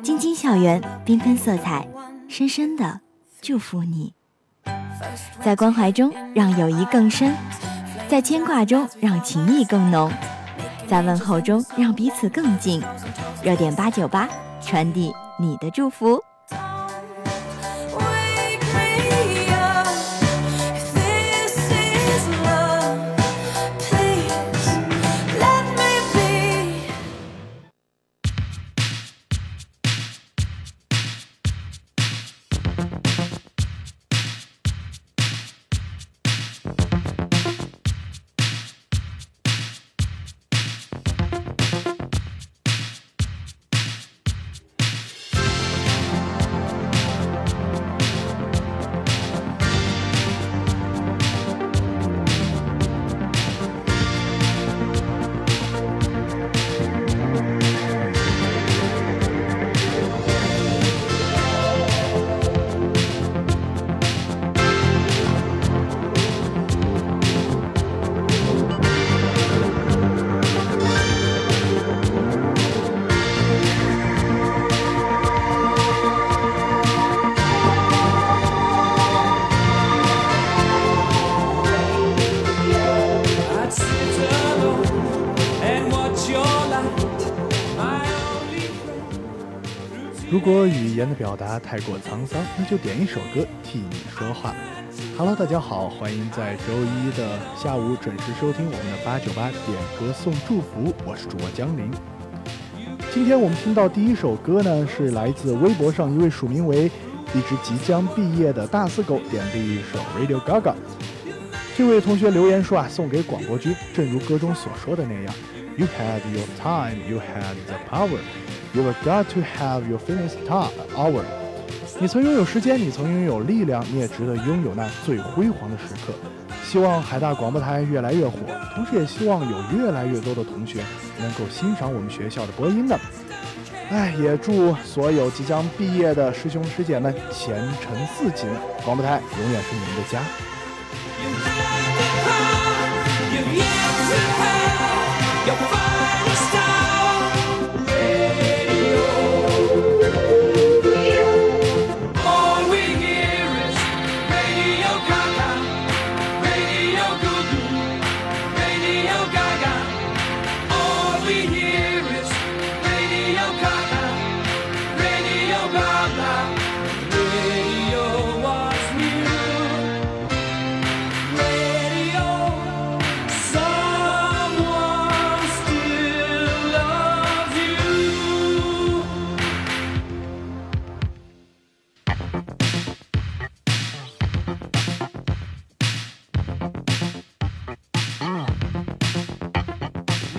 晶晶校园，缤纷色彩，深深的祝福你。在关怀中让友谊更深，在牵挂中让情谊更浓，在问候中让彼此更近。热点八九八，传递你的祝福。言的表达太过沧桑，那就点一首歌替你说话。Hello，大家好，欢迎在周一的下午准时收听我们的八九八点歌送祝福，我是主播江林。今天我们听到第一首歌呢，是来自微博上一位署名为一只即将毕业的大四狗点的一首 Radio Gaga。这位同学留言说啊，送给广播君，正如歌中所说的那样，You had your time, you had the power。you've got to have your finest top an hour 你曾拥有时间你曾拥有力量你也值得拥有那最辉煌的时刻希望海大广播台越来越火同时也希望有越来越多的同学能够欣赏我们学校的播音呢哎也祝所有即将毕业的师兄师姐们前程似锦广播台永远是你们的家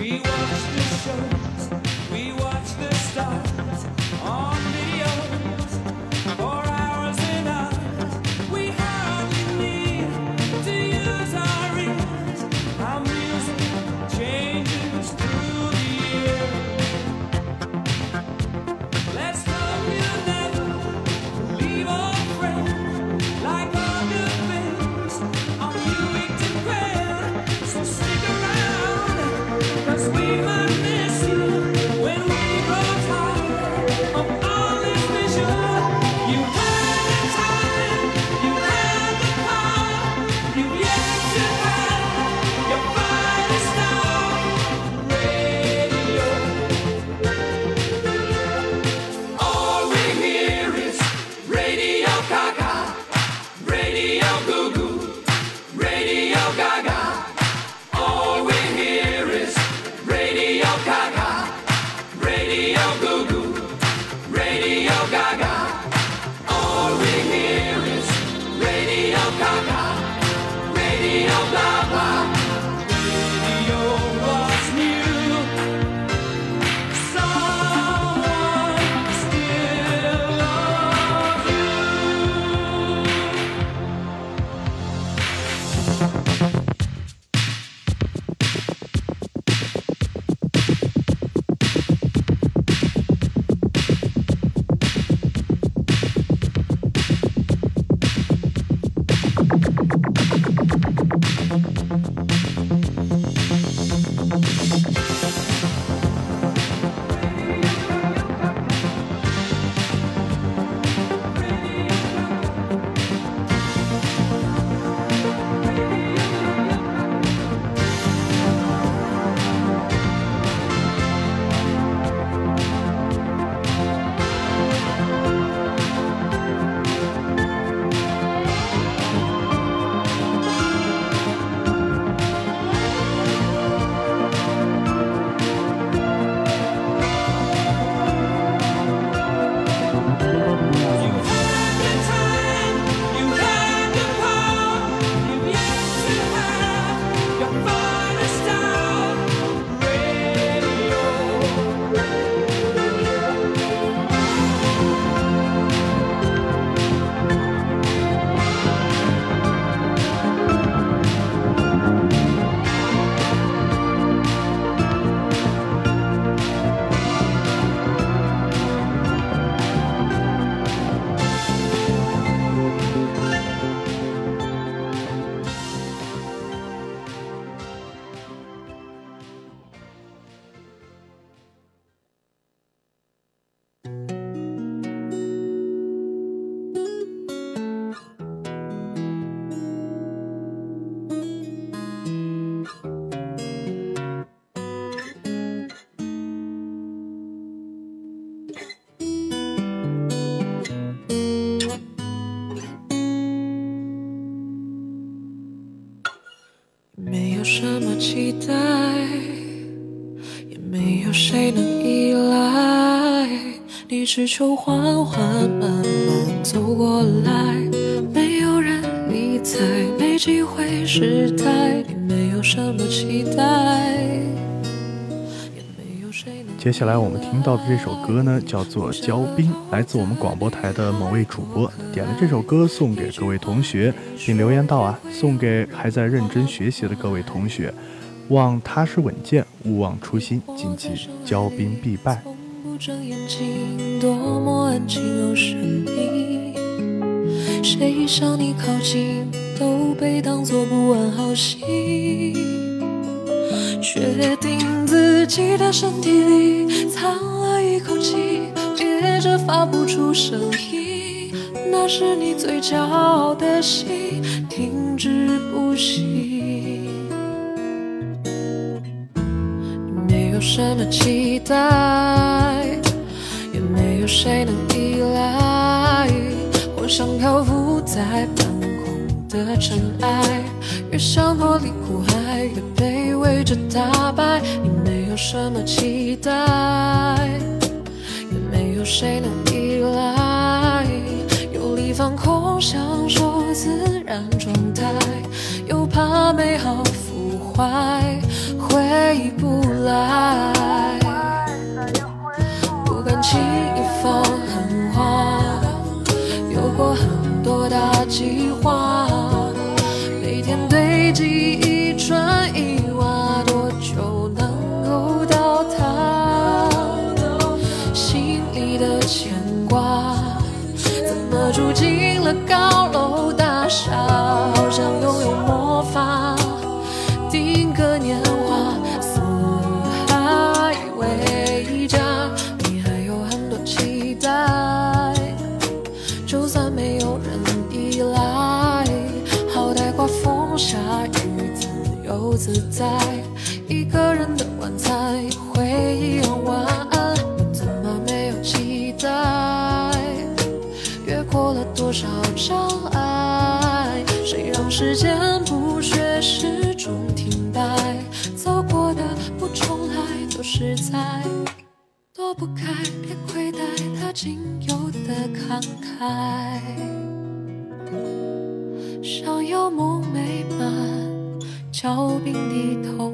We were 待，也没有谁能依赖，你只求缓缓慢慢走过来，没有人理睬，没机会试探，你没有什么期待。接下来我们听到的这首歌呢，叫做《骄兵》，来自我们广播台的某位主播点了这首歌送给各位同学，并留言道啊，送给还在认真学习的各位同学，望踏实稳健，勿忘初心，谨记骄兵必败。谁向你靠近，都被当作不安好心。确定自己的身体里藏了一口气，憋着发不出声音。那是你最骄傲的心，停止不息。什么期待，也没有谁能依赖，我想漂浮在半空的尘埃，越想脱离苦海，越被。围着打败，你没有什么期待，也没有谁能依赖，有力放空，享受自然状态，又怕美好腐坏，回不来，不敢轻易放狠话，有过很多大计划，过了多少障碍？谁让时间不学始终停摆？走过的不重来，都实在。躲不开，别亏待他仅有的慷慨。想有梦美满，骄兵的头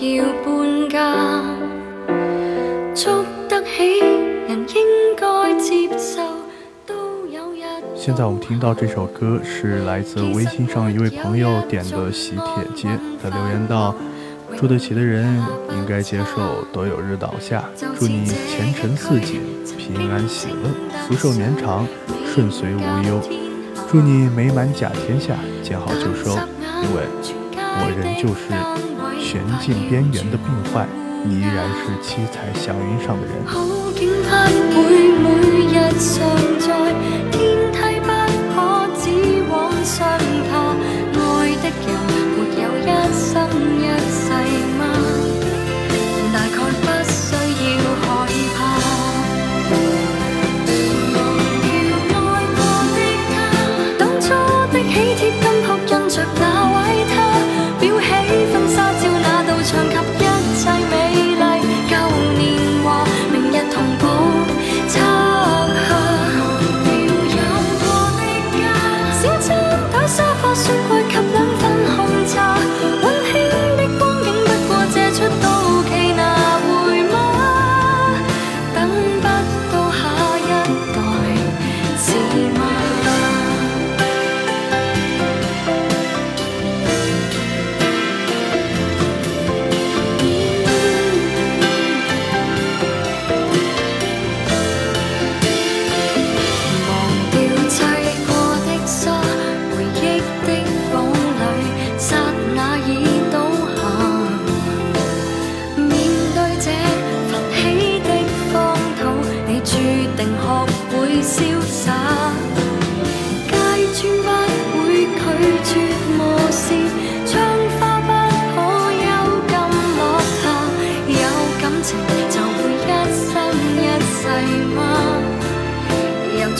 环。现在我们听到这首歌是来自微信上一位朋友点的喜帖街，他留言道：“住得起的人应该接受多有日倒下，祝你前程似锦，平安喜乐，福寿绵长，顺遂无忧。祝你美满甲天下，见好就收。因为我人就是悬尽边缘的病患，你依然是七彩祥云上的人。”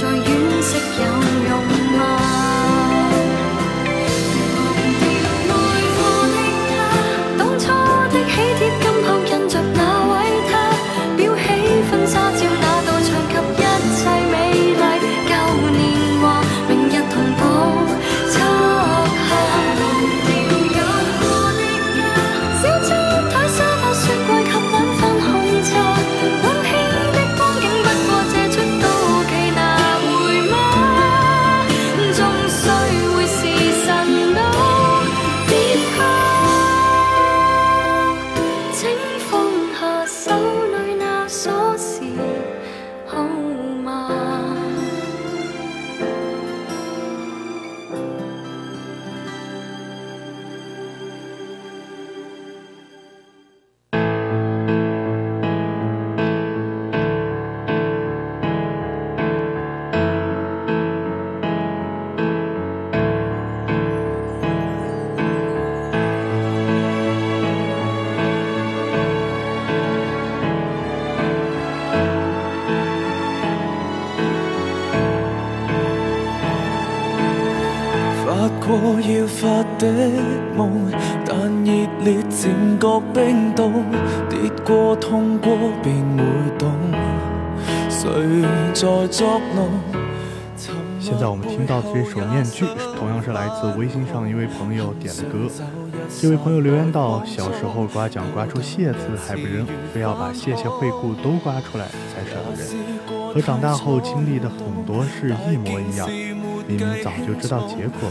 在惋惜有要发的梦，但热烈渐觉冰冻，跌过痛过便会懂，谁在作弄？现在我们听到的这首《面具》，同样是来自微信上一位朋友点的歌。这位朋友留言道：“小时候刮奖刮出谢字还不扔，非要把谢谢惠顾都刮出来才舍得扔。和长大后经历的很多事一模一样，明明早就知道结果，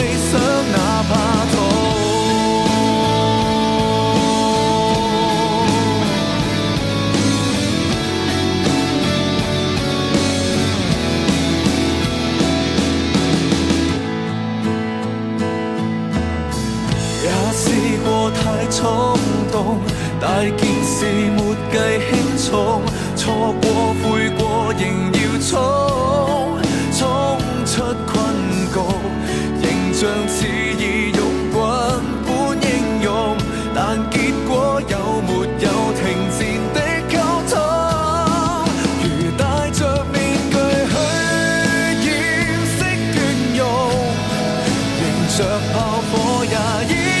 大着炮火也。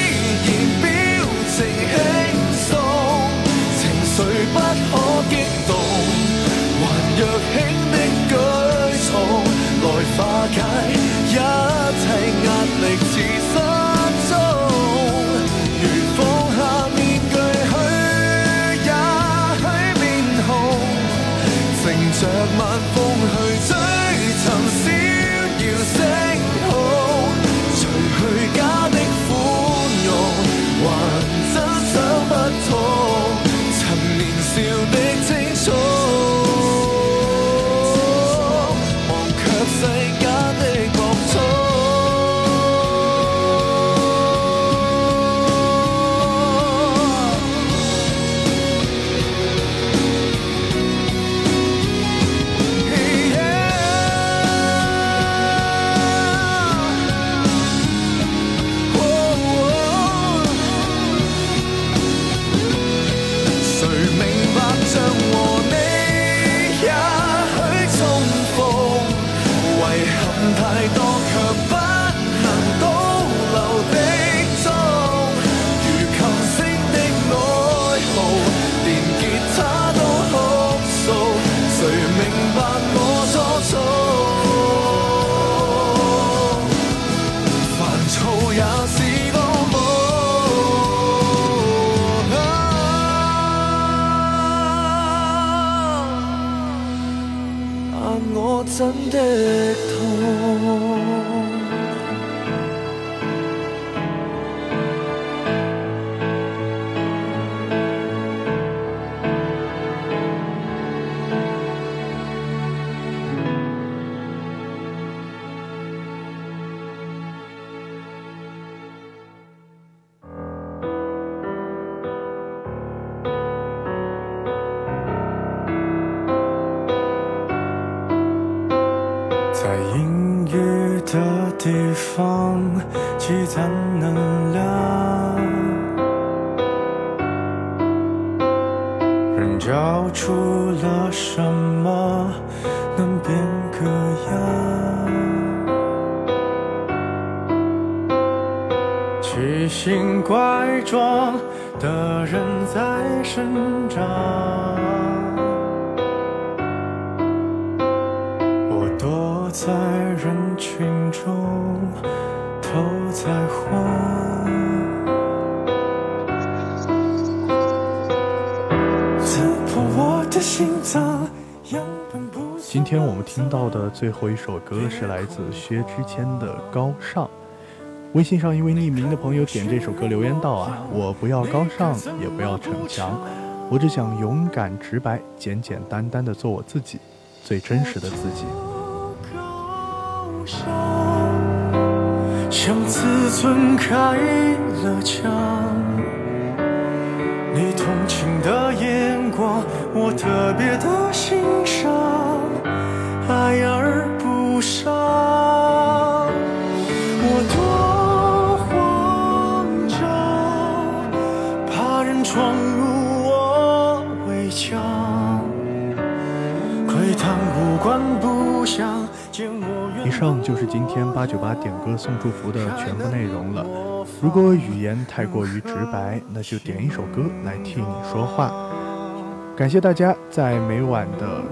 在阴郁的地方积攒能量，人交出了什么，能变个样？奇形怪状的人在生长。在人群中头在晃，刺破我的心脏，今天我们听到的最后一首歌是来自薛之谦的《高尚》。微信上一位匿名的朋友点这首歌留言道啊，我不要高尚，也不要逞强，我只想勇敢直白，简简单单的做我自己，最真实的自己。高尚，像自尊开了枪。你同情的眼光，我特别的欣赏，爱而不伤。我多慌张，怕人闯入我围墙。窥探无关不想，以上就是今天八九八点歌送祝福的全部内容了。如果语言太过于直白，那就点一首歌来替你说话。感谢大家在每晚的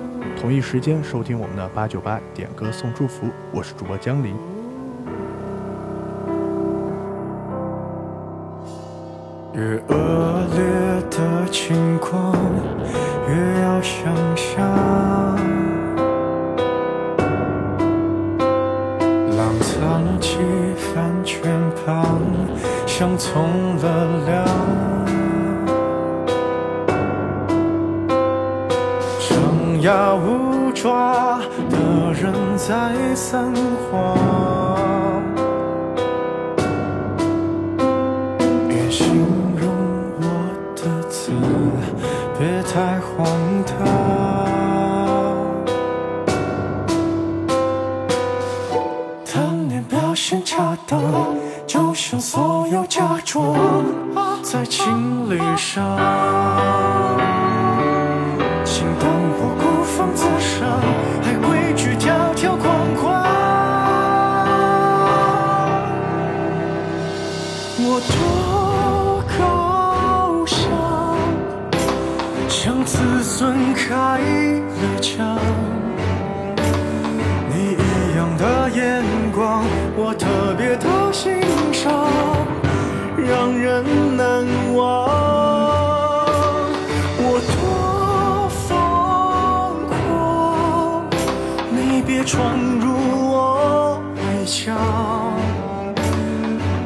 同一时间收听我们的八九八点歌送祝福，我是主播江林。从了凉。张牙舞爪的人在撒谎。别形容我的字，别太荒有假装在情理上。请当我孤芳自赏，还规矩条条框框。我多高尚，像自尊开了枪。你一样的眼光，我特别，让人难忘。我多疯狂，你别闯入我围墙。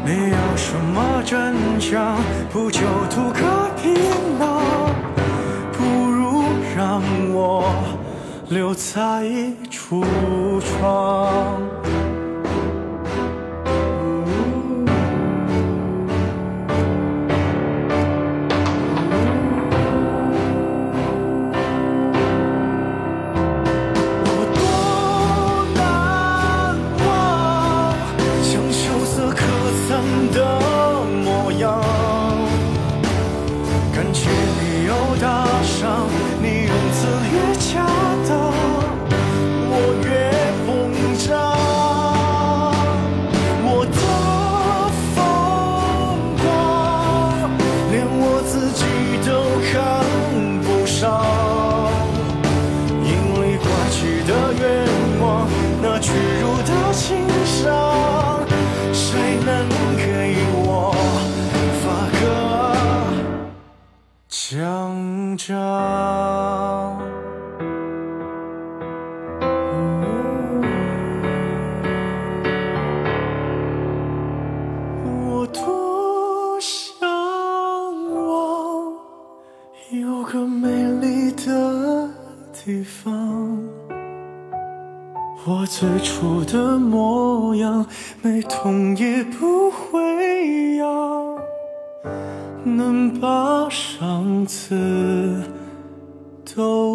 没有什么真相？不就图个皮囊？不如让我留在橱窗。奖章？我多向往有个美丽的地方，我最初的模样，没痛也不会痒，能把上次都